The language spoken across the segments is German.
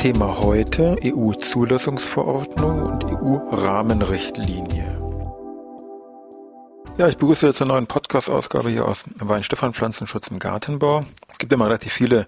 Thema heute EU-Zulassungsverordnung und EU-Rahmenrichtlinie. Ja, ich begrüße jetzt eine neue Podcast-Ausgabe hier aus Weinstefan Pflanzenschutz im Gartenbau. Es gibt immer relativ viele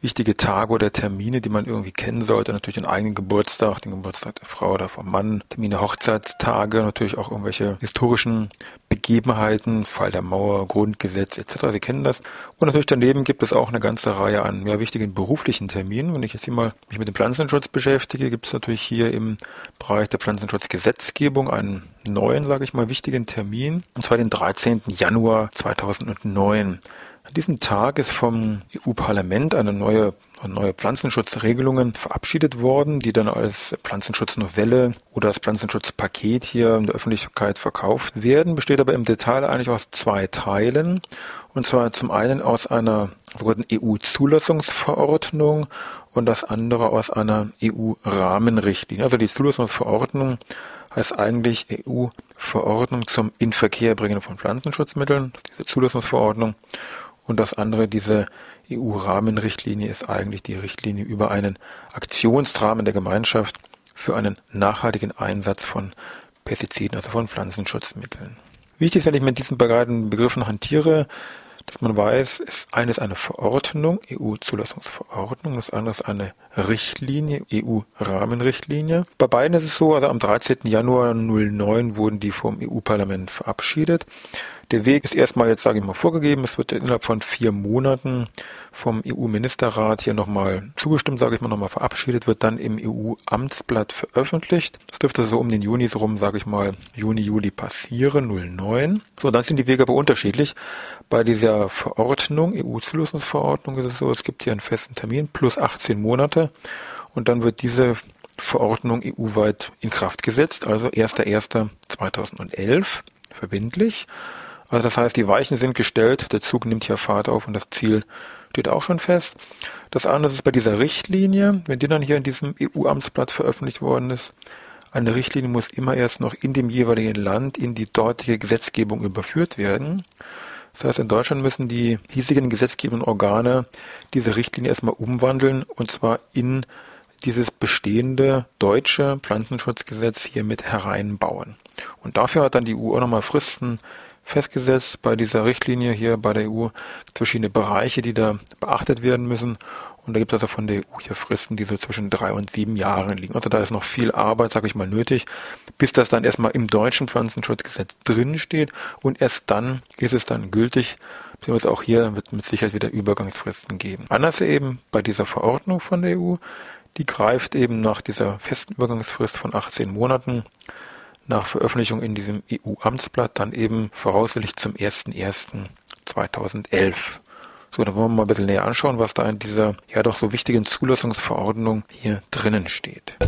wichtige Tage oder Termine, die man irgendwie kennen sollte. Natürlich den eigenen Geburtstag, den Geburtstag der Frau oder vom Mann, Termine, Hochzeitstage, natürlich auch irgendwelche historischen Begebenheiten, Fall der Mauer, Grundgesetz etc. Sie kennen das. Und natürlich daneben gibt es auch eine ganze Reihe an ja, wichtigen beruflichen Terminen. Wenn ich jetzt hier mal mich mit dem Pflanzenschutz beschäftige, gibt es natürlich hier im Bereich der Pflanzenschutzgesetzgebung einen neuen, sage ich mal, wichtigen Termin, und zwar den 13. Januar 2009. An diesem Tag ist vom EU-Parlament eine neue, neue Pflanzenschutzregelungen verabschiedet worden, die dann als Pflanzenschutznovelle oder als Pflanzenschutzpaket hier in der Öffentlichkeit verkauft werden, besteht aber im Detail eigentlich aus zwei Teilen. Und zwar zum einen aus einer sogenannten EU-Zulassungsverordnung und das andere aus einer EU-Rahmenrichtlinie. Also die Zulassungsverordnung heißt eigentlich EU-Verordnung zum Inverkehrbringen von Pflanzenschutzmitteln, diese Zulassungsverordnung. Und das andere, diese EU-Rahmenrichtlinie, ist eigentlich die Richtlinie über einen Aktionsrahmen der Gemeinschaft für einen nachhaltigen Einsatz von Pestiziden, also von Pflanzenschutzmitteln. Wichtig ist, wenn ich mit diesen beiden Begriffen hantiere, dass man weiß, ist eines eine Verordnung, EU-Zulassungsverordnung, das andere ist eine Richtlinie, EU-Rahmenrichtlinie. Bei beiden ist es so, also am 13. Januar 09 wurden die vom EU-Parlament verabschiedet. Der Weg ist erstmal jetzt, sage ich mal, vorgegeben. Es wird innerhalb von vier Monaten vom EU-Ministerrat hier nochmal zugestimmt, sage ich mal, nochmal verabschiedet, wird dann im EU-Amtsblatt veröffentlicht. Das dürfte so um den Juni rum, sage ich mal, Juni, Juli passieren, 09. So, dann sind die Wege aber unterschiedlich. Bei dieser Verordnung, EU-Zulassungsverordnung ist es so, es gibt hier einen festen Termin plus 18 Monate und dann wird diese Verordnung EU-weit in Kraft gesetzt, also 1.1.2011 verbindlich. Also das heißt, die Weichen sind gestellt, der Zug nimmt hier Fahrt auf und das Ziel steht auch schon fest. Das andere ist bei dieser Richtlinie, wenn die dann hier in diesem EU-Amtsblatt veröffentlicht worden ist, eine Richtlinie muss immer erst noch in dem jeweiligen Land in die dortige Gesetzgebung überführt werden. Das heißt, in Deutschland müssen die hiesigen gesetzgebenden Organe diese Richtlinie erstmal umwandeln und zwar in dieses bestehende deutsche Pflanzenschutzgesetz hier mit hereinbauen. Und dafür hat dann die EU auch nochmal Fristen festgesetzt bei dieser Richtlinie hier bei der EU verschiedene Bereiche, die da beachtet werden müssen. Und da gibt es also von der EU hier Fristen, die so zwischen drei und sieben Jahren liegen. Also da ist noch viel Arbeit, sage ich mal, nötig, bis das dann erstmal im deutschen Pflanzenschutzgesetz drin steht und erst dann ist es dann gültig, beziehungsweise auch hier wird mit Sicherheit wieder Übergangsfristen geben. Anders eben bei dieser Verordnung von der EU, die greift eben nach dieser festen Übergangsfrist von 18 Monaten nach Veröffentlichung in diesem EU-Amtsblatt dann eben voraussichtlich zum 01.01.2011. So, dann wollen wir mal ein bisschen näher anschauen, was da in dieser ja doch so wichtigen Zulassungsverordnung hier drinnen steht.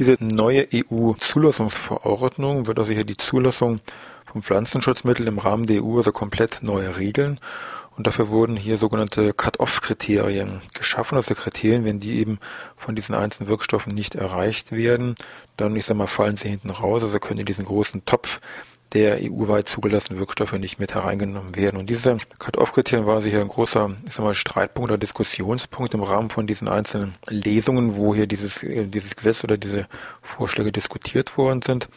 Diese neue EU-Zulassungsverordnung wird also hier die Zulassung von Pflanzenschutzmitteln im Rahmen der EU also komplett neu regeln. Und dafür wurden hier sogenannte Cut-off-Kriterien geschaffen, also Kriterien, wenn die eben von diesen einzelnen Wirkstoffen nicht erreicht werden, dann, ich sag mal, fallen sie hinten raus, also können in diesen großen Topf der EU-weit zugelassenen Wirkstoffe nicht mit hereingenommen werden. Und diese Cut-Off-Kriterien war sicher ein großer, ich sag mal, Streitpunkt oder Diskussionspunkt im Rahmen von diesen einzelnen Lesungen, wo hier dieses, äh, dieses Gesetz oder diese Vorschläge diskutiert worden sind.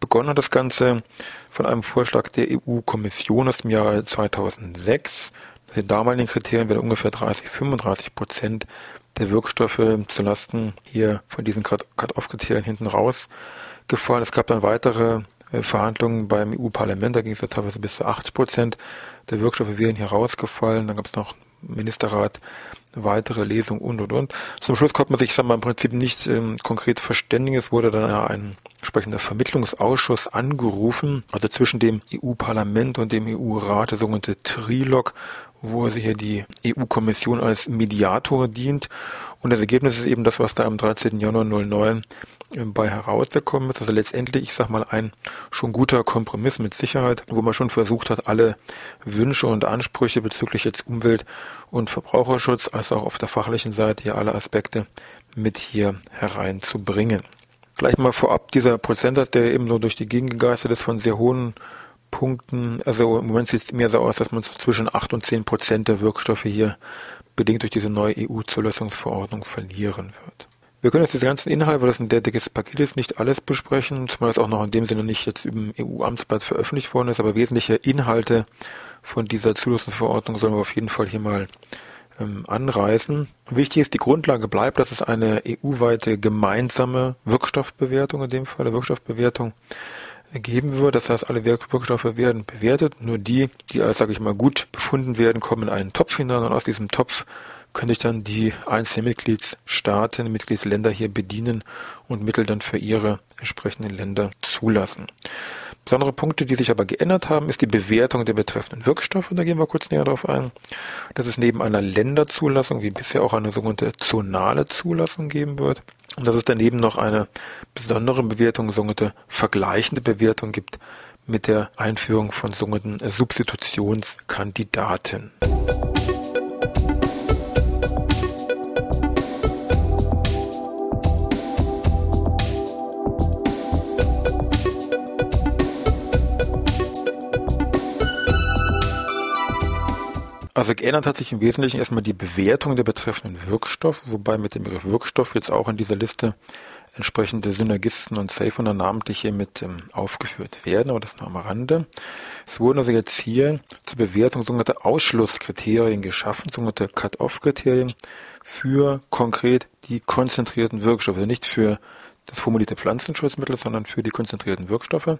Begonnen hat das Ganze von einem Vorschlag der EU-Kommission aus dem Jahre 2006. Die damaligen Kriterien werden ungefähr 30, 35 Prozent der Wirkstoffe zulasten hier von diesen Cut-Off-Kriterien hinten rausgefallen. Es gab dann weitere Verhandlungen beim EU-Parlament, da ging es ja teilweise bis zu 80 Prozent der Wirkstoffe wären hier rausgefallen. Dann gab es noch Ministerrat weitere Lesung und und und. Zum Schluss konnte man sich, sagen wir, im Prinzip nicht ähm, konkret verständigen. Es wurde dann ja ein entsprechender Vermittlungsausschuss angerufen, also zwischen dem EU-Parlament und dem EU-Rat, der sogenannte Trilog, wo sich hier die EU-Kommission als Mediator dient. Und das Ergebnis ist eben das, was da am 13. Januar 09 bei herausgekommen ist. Also letztendlich, ich sag mal, ein schon guter Kompromiss mit Sicherheit, wo man schon versucht hat, alle Wünsche und Ansprüche bezüglich jetzt Umwelt- und Verbraucherschutz, als auch auf der fachlichen Seite hier alle Aspekte mit hier hereinzubringen. Gleich mal vorab, dieser Prozentsatz, der eben so durch die Gegend gegeistert ist von sehr hohen Punkten, also im Moment sieht es mir so aus, dass man zwischen 8 und 10 Prozent der Wirkstoffe hier bedingt durch diese neue EU-Zulassungsverordnung verlieren wird. Wir können jetzt diese ganzen Inhalte, weil das ein sehr dickes Paket ist, nicht alles besprechen, zumal es auch noch in dem Sinne nicht jetzt im EU-Amtsblatt veröffentlicht worden ist, aber wesentliche Inhalte von dieser Zulassungsverordnung sollen wir auf jeden Fall hier mal ähm, anreißen. Wichtig ist, die Grundlage bleibt, dass es eine EU-weite gemeinsame Wirkstoffbewertung, in dem Fall eine Wirkstoffbewertung, geben wird. Das heißt, alle Wirkstoffe werden bewertet. Nur die, die als, sage ich mal, gut befunden werden, kommen in einen Topf hinein und aus diesem Topf könnte ich dann die einzelnen Mitgliedsstaaten, Mitgliedsländer hier bedienen und Mittel dann für ihre entsprechenden Länder zulassen. Besondere Punkte, die sich aber geändert haben, ist die Bewertung der betreffenden Wirkstoffe. Da gehen wir kurz näher darauf ein. Dass es neben einer Länderzulassung wie bisher auch eine sogenannte zonale Zulassung geben wird. Und dass es daneben noch eine besondere Bewertung, sogenannte vergleichende Bewertung gibt mit der Einführung von sogenannten Substitutionskandidaten. Also geändert hat sich im Wesentlichen erstmal die Bewertung der betreffenden Wirkstoffe, wobei mit dem Begriff Wirkstoff jetzt auch in dieser Liste entsprechende Synergisten und Safer namentlich hier mit ähm, aufgeführt werden, aber das nur am Rande. Es wurden also jetzt hier zur Bewertung sogenannte Ausschlusskriterien geschaffen, sogenannte Cut-off-Kriterien für konkret die konzentrierten Wirkstoffe, also nicht für das formulierte Pflanzenschutzmittel, sondern für die konzentrierten Wirkstoffe.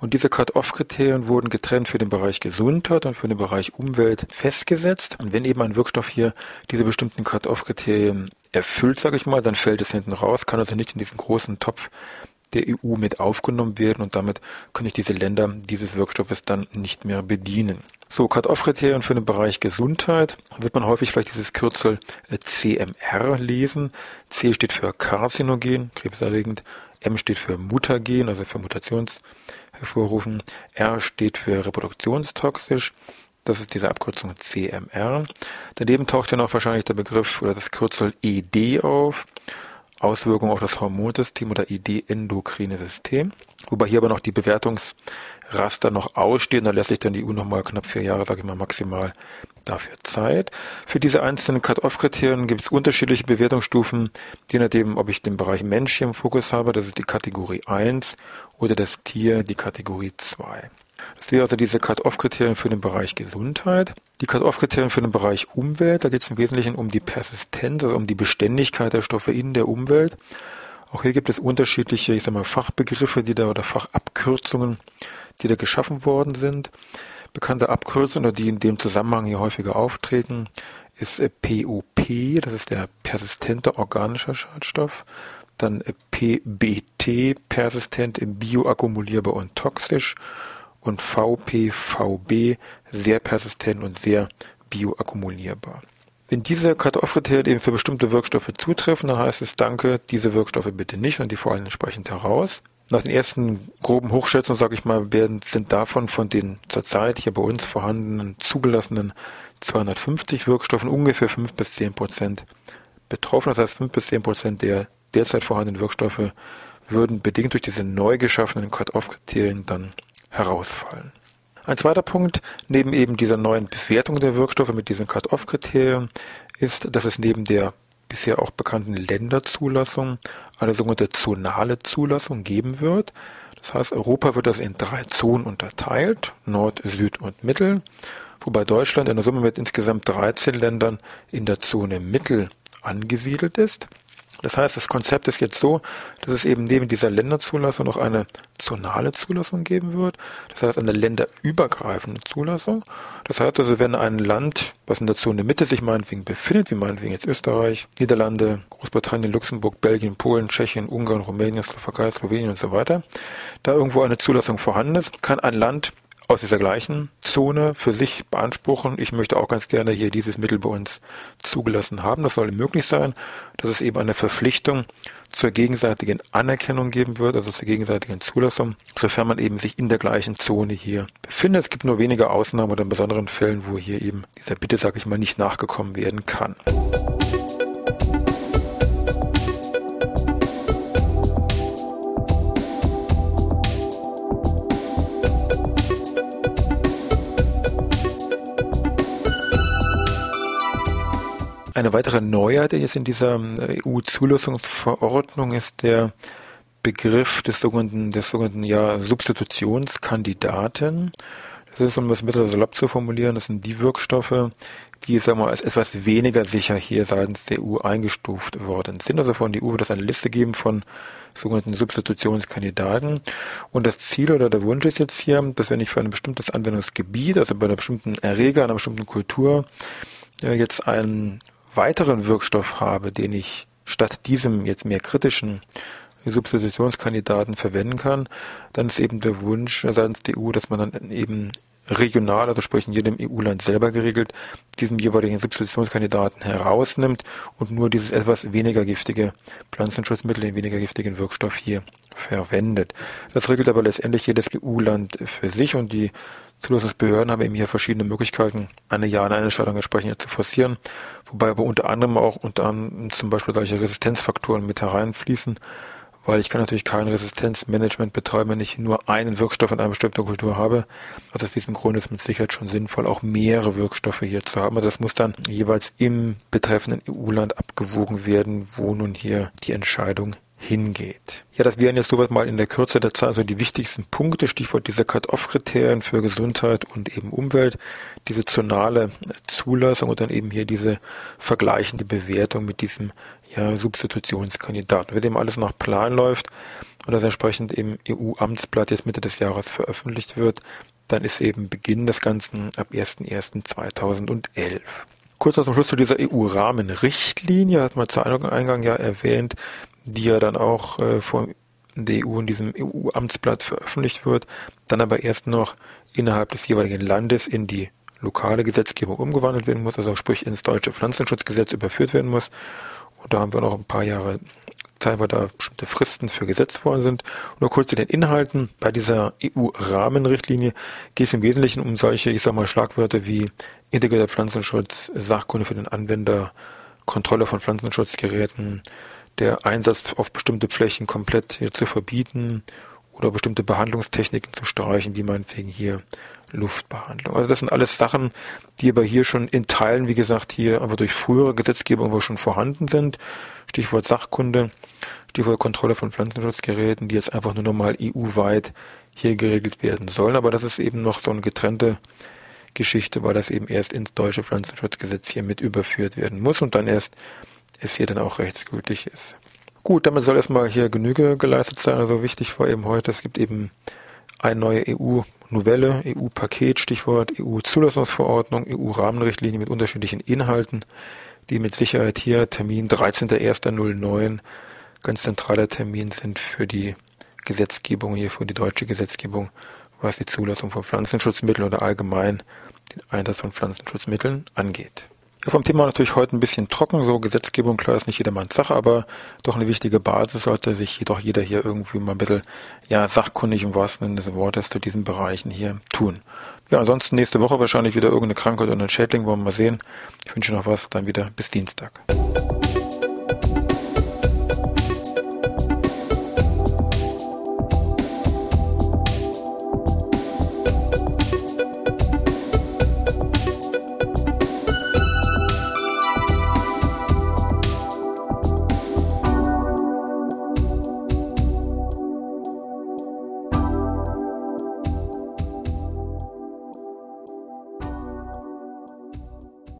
Und diese Cut-off-Kriterien wurden getrennt für den Bereich Gesundheit und für den Bereich Umwelt festgesetzt. Und wenn eben ein Wirkstoff hier diese bestimmten Cut-off-Kriterien erfüllt, sage ich mal, dann fällt es hinten raus, kann also nicht in diesen großen Topf der EU mit aufgenommen werden und damit können ich diese Länder dieses Wirkstoffes dann nicht mehr bedienen. So, Cut-off-Kriterien für den Bereich Gesundheit wird man häufig vielleicht dieses Kürzel äh, CMR lesen. C steht für Karzinogen, krebserregend. M steht für Mutagen, also für Mutationshervorrufen. R steht für reproduktionstoxisch. Das ist diese Abkürzung CMR. Daneben taucht ja noch wahrscheinlich der Begriff oder das Kürzel ED auf. Auswirkungen auf das Hormonsystem oder ID-endokrine System. Wobei hier aber noch die Bewertungsraster noch ausstehen. Da lässt sich dann die EU nochmal knapp vier Jahre, sage ich mal, maximal dafür Zeit. Für diese einzelnen Cut-Off-Kriterien gibt es unterschiedliche Bewertungsstufen, je nachdem, ob ich den Bereich Mensch hier im Fokus habe, das ist die Kategorie 1, oder das Tier, die Kategorie 2. Das wäre also diese Cut-Off-Kriterien für den Bereich Gesundheit. Die Cut-Off-Kriterien für den Bereich Umwelt, da geht es im Wesentlichen um die Persistenz, also um die Beständigkeit der Stoffe in der Umwelt. Auch hier gibt es unterschiedliche, ich sag mal, Fachbegriffe, die da oder Fachabkürzungen, die da geschaffen worden sind. Bekannte Abkürzungen, die in dem Zusammenhang hier häufiger auftreten, ist POP, das ist der persistente organische Schadstoff. Dann PBT, persistent, bioakkumulierbar und toxisch und VPVB sehr persistent und sehr bioakkumulierbar. Wenn diese Cut-off-Kriterien eben für bestimmte Wirkstoffe zutreffen, dann heißt es Danke, diese Wirkstoffe bitte nicht und die fallen entsprechend heraus. Nach den ersten groben Hochschätzungen, sage ich mal, werden, sind davon von den zurzeit hier bei uns vorhandenen zugelassenen 250 Wirkstoffen ungefähr 5 bis 10 Prozent betroffen. Das heißt, 5 bis 10 Prozent der derzeit vorhandenen Wirkstoffe würden bedingt durch diese neu geschaffenen Cut-off-Kriterien dann herausfallen. Ein zweiter Punkt neben eben dieser neuen Bewertung der Wirkstoffe mit diesen Cut-off-Kriterien ist, dass es neben der bisher auch bekannten Länderzulassung eine sogenannte zonale Zulassung geben wird. Das heißt, Europa wird das in drei Zonen unterteilt, Nord, Süd und Mittel, wobei Deutschland in der Summe mit insgesamt 13 Ländern in der Zone Mittel angesiedelt ist. Das heißt, das Konzept ist jetzt so, dass es eben neben dieser Länderzulassung noch eine zonale Zulassung geben wird. Das heißt eine länderübergreifende Zulassung. Das heißt also, wenn ein Land, was in der Zone Mitte sich meinetwegen befindet, wie meinetwegen jetzt Österreich, Niederlande, Großbritannien, Luxemburg, Belgien, Polen, Tschechien, Ungarn, Rumänien, Slowakei, Slowenien und so weiter, da irgendwo eine Zulassung vorhanden ist, kann ein Land aus dieser gleichen Zone für sich beanspruchen. Ich möchte auch ganz gerne hier dieses Mittel bei uns zugelassen haben. Das soll möglich sein, dass es eben eine Verpflichtung zur gegenseitigen Anerkennung geben wird, also zur gegenseitigen Zulassung, sofern man eben sich in der gleichen Zone hier befindet. Es gibt nur wenige Ausnahmen oder in besonderen Fällen, wo hier eben dieser Bitte, sag ich mal, nicht nachgekommen werden kann. Eine weitere Neuheit jetzt in dieser äh, EU-Zulassungsverordnung ist der Begriff des sogenannten, des sogenannten ja, Substitutionskandidaten. Das ist, um das ein bisschen salopp zu formulieren, das sind die Wirkstoffe, die sagen wir, als etwas weniger sicher hier seitens der EU eingestuft worden sind. Also von der EU wird es eine Liste geben von sogenannten Substitutionskandidaten. Und das Ziel oder der Wunsch ist jetzt hier, dass wenn ich für ein bestimmtes Anwendungsgebiet, also bei einer bestimmten Erreger, einer bestimmten Kultur, äh, jetzt einen weiteren Wirkstoff habe, den ich statt diesem jetzt mehr kritischen Substitutionskandidaten verwenden kann, dann ist eben der Wunsch seitens der EU, dass man dann eben regional, also sprich in jedem EU-Land selber geregelt, diesen jeweiligen Substitutionskandidaten herausnimmt und nur dieses etwas weniger giftige Pflanzenschutzmittel, den weniger giftigen Wirkstoff hier verwendet. Das regelt aber letztendlich jedes EU-Land für sich und die Zulassungsbehörden haben eben hier verschiedene Möglichkeiten, eine Ja-Nein-Entscheidung entsprechend zu forcieren, wobei aber unter anderem auch unter anderem zum Beispiel solche Resistenzfaktoren mit hereinfließen, weil ich kann natürlich kein Resistenzmanagement betreiben, wenn ich nur einen Wirkstoff in einer bestimmten Kultur habe. Also aus diesem Grund ist mit Sicherheit schon sinnvoll, auch mehrere Wirkstoffe hier zu haben. Also das muss dann jeweils im betreffenden EU-Land abgewogen werden, wo nun hier die Entscheidung hingeht. Ja, das wären jetzt soweit mal in der Kürze der Zeit so die wichtigsten Punkte, Stichwort dieser Cut-Off-Kriterien für Gesundheit und eben Umwelt, diese zonale Zulassung und dann eben hier diese vergleichende Bewertung mit diesem ja, Substitutionskandidaten. Wenn dem alles nach Plan läuft und das entsprechend im EU-Amtsblatt jetzt Mitte des Jahres veröffentlicht wird, dann ist eben Beginn des Ganzen ab 01.01.2011. Kurz zum Schluss zu dieser EU-Rahmenrichtlinie, hat man zu Eingang ja erwähnt, die ja dann auch äh, von der EU in diesem EU-Amtsblatt veröffentlicht wird, dann aber erst noch innerhalb des jeweiligen Landes in die lokale Gesetzgebung umgewandelt werden muss, also sprich ins deutsche Pflanzenschutzgesetz überführt werden muss. Und da haben wir noch ein paar Jahre Zeit, weil da bestimmte Fristen für gesetzt worden sind. Nur kurz zu den Inhalten. Bei dieser EU-Rahmenrichtlinie geht es im Wesentlichen um solche, ich sag mal, Schlagwörter wie integrierter Pflanzenschutz, Sachkunde für den Anwender, Kontrolle von Pflanzenschutzgeräten, der Einsatz auf bestimmte Flächen komplett hier zu verbieten oder bestimmte Behandlungstechniken zu streichen, wie meinetwegen hier Luftbehandlung. Also das sind alles Sachen, die aber hier schon in Teilen, wie gesagt, hier aber durch frühere Gesetzgebung aber schon vorhanden sind. Stichwort Sachkunde, Stichwort Kontrolle von Pflanzenschutzgeräten, die jetzt einfach nur nochmal EU-weit hier geregelt werden sollen. Aber das ist eben noch so eine getrennte Geschichte, weil das eben erst ins deutsche Pflanzenschutzgesetz hier mit überführt werden muss und dann erst es hier dann auch rechtsgültig ist. Gut, damit soll erstmal hier Genüge geleistet sein. Also wichtig war eben heute, es gibt eben eine neue EU-Novelle, EU-Paket, Stichwort EU-Zulassungsverordnung, EU-Rahmenrichtlinie mit unterschiedlichen Inhalten, die mit Sicherheit hier Termin 13.01.09 ganz zentraler Termin sind für die Gesetzgebung hier, für die deutsche Gesetzgebung, was die Zulassung von Pflanzenschutzmitteln oder allgemein den Einsatz von Pflanzenschutzmitteln angeht. Ja, vom Thema natürlich heute ein bisschen trocken, so Gesetzgebung, klar ist nicht jedermanns Sache, aber doch eine wichtige Basis sollte sich jedoch jeder hier irgendwie mal ein bisschen, ja, sachkundig im wahrsten Sinne des Wortes zu diesen Bereichen hier tun. Ja, ansonsten nächste Woche wahrscheinlich wieder irgendeine Krankheit oder ein Schädling, wollen wir mal sehen. Ich wünsche noch was, dann wieder bis Dienstag.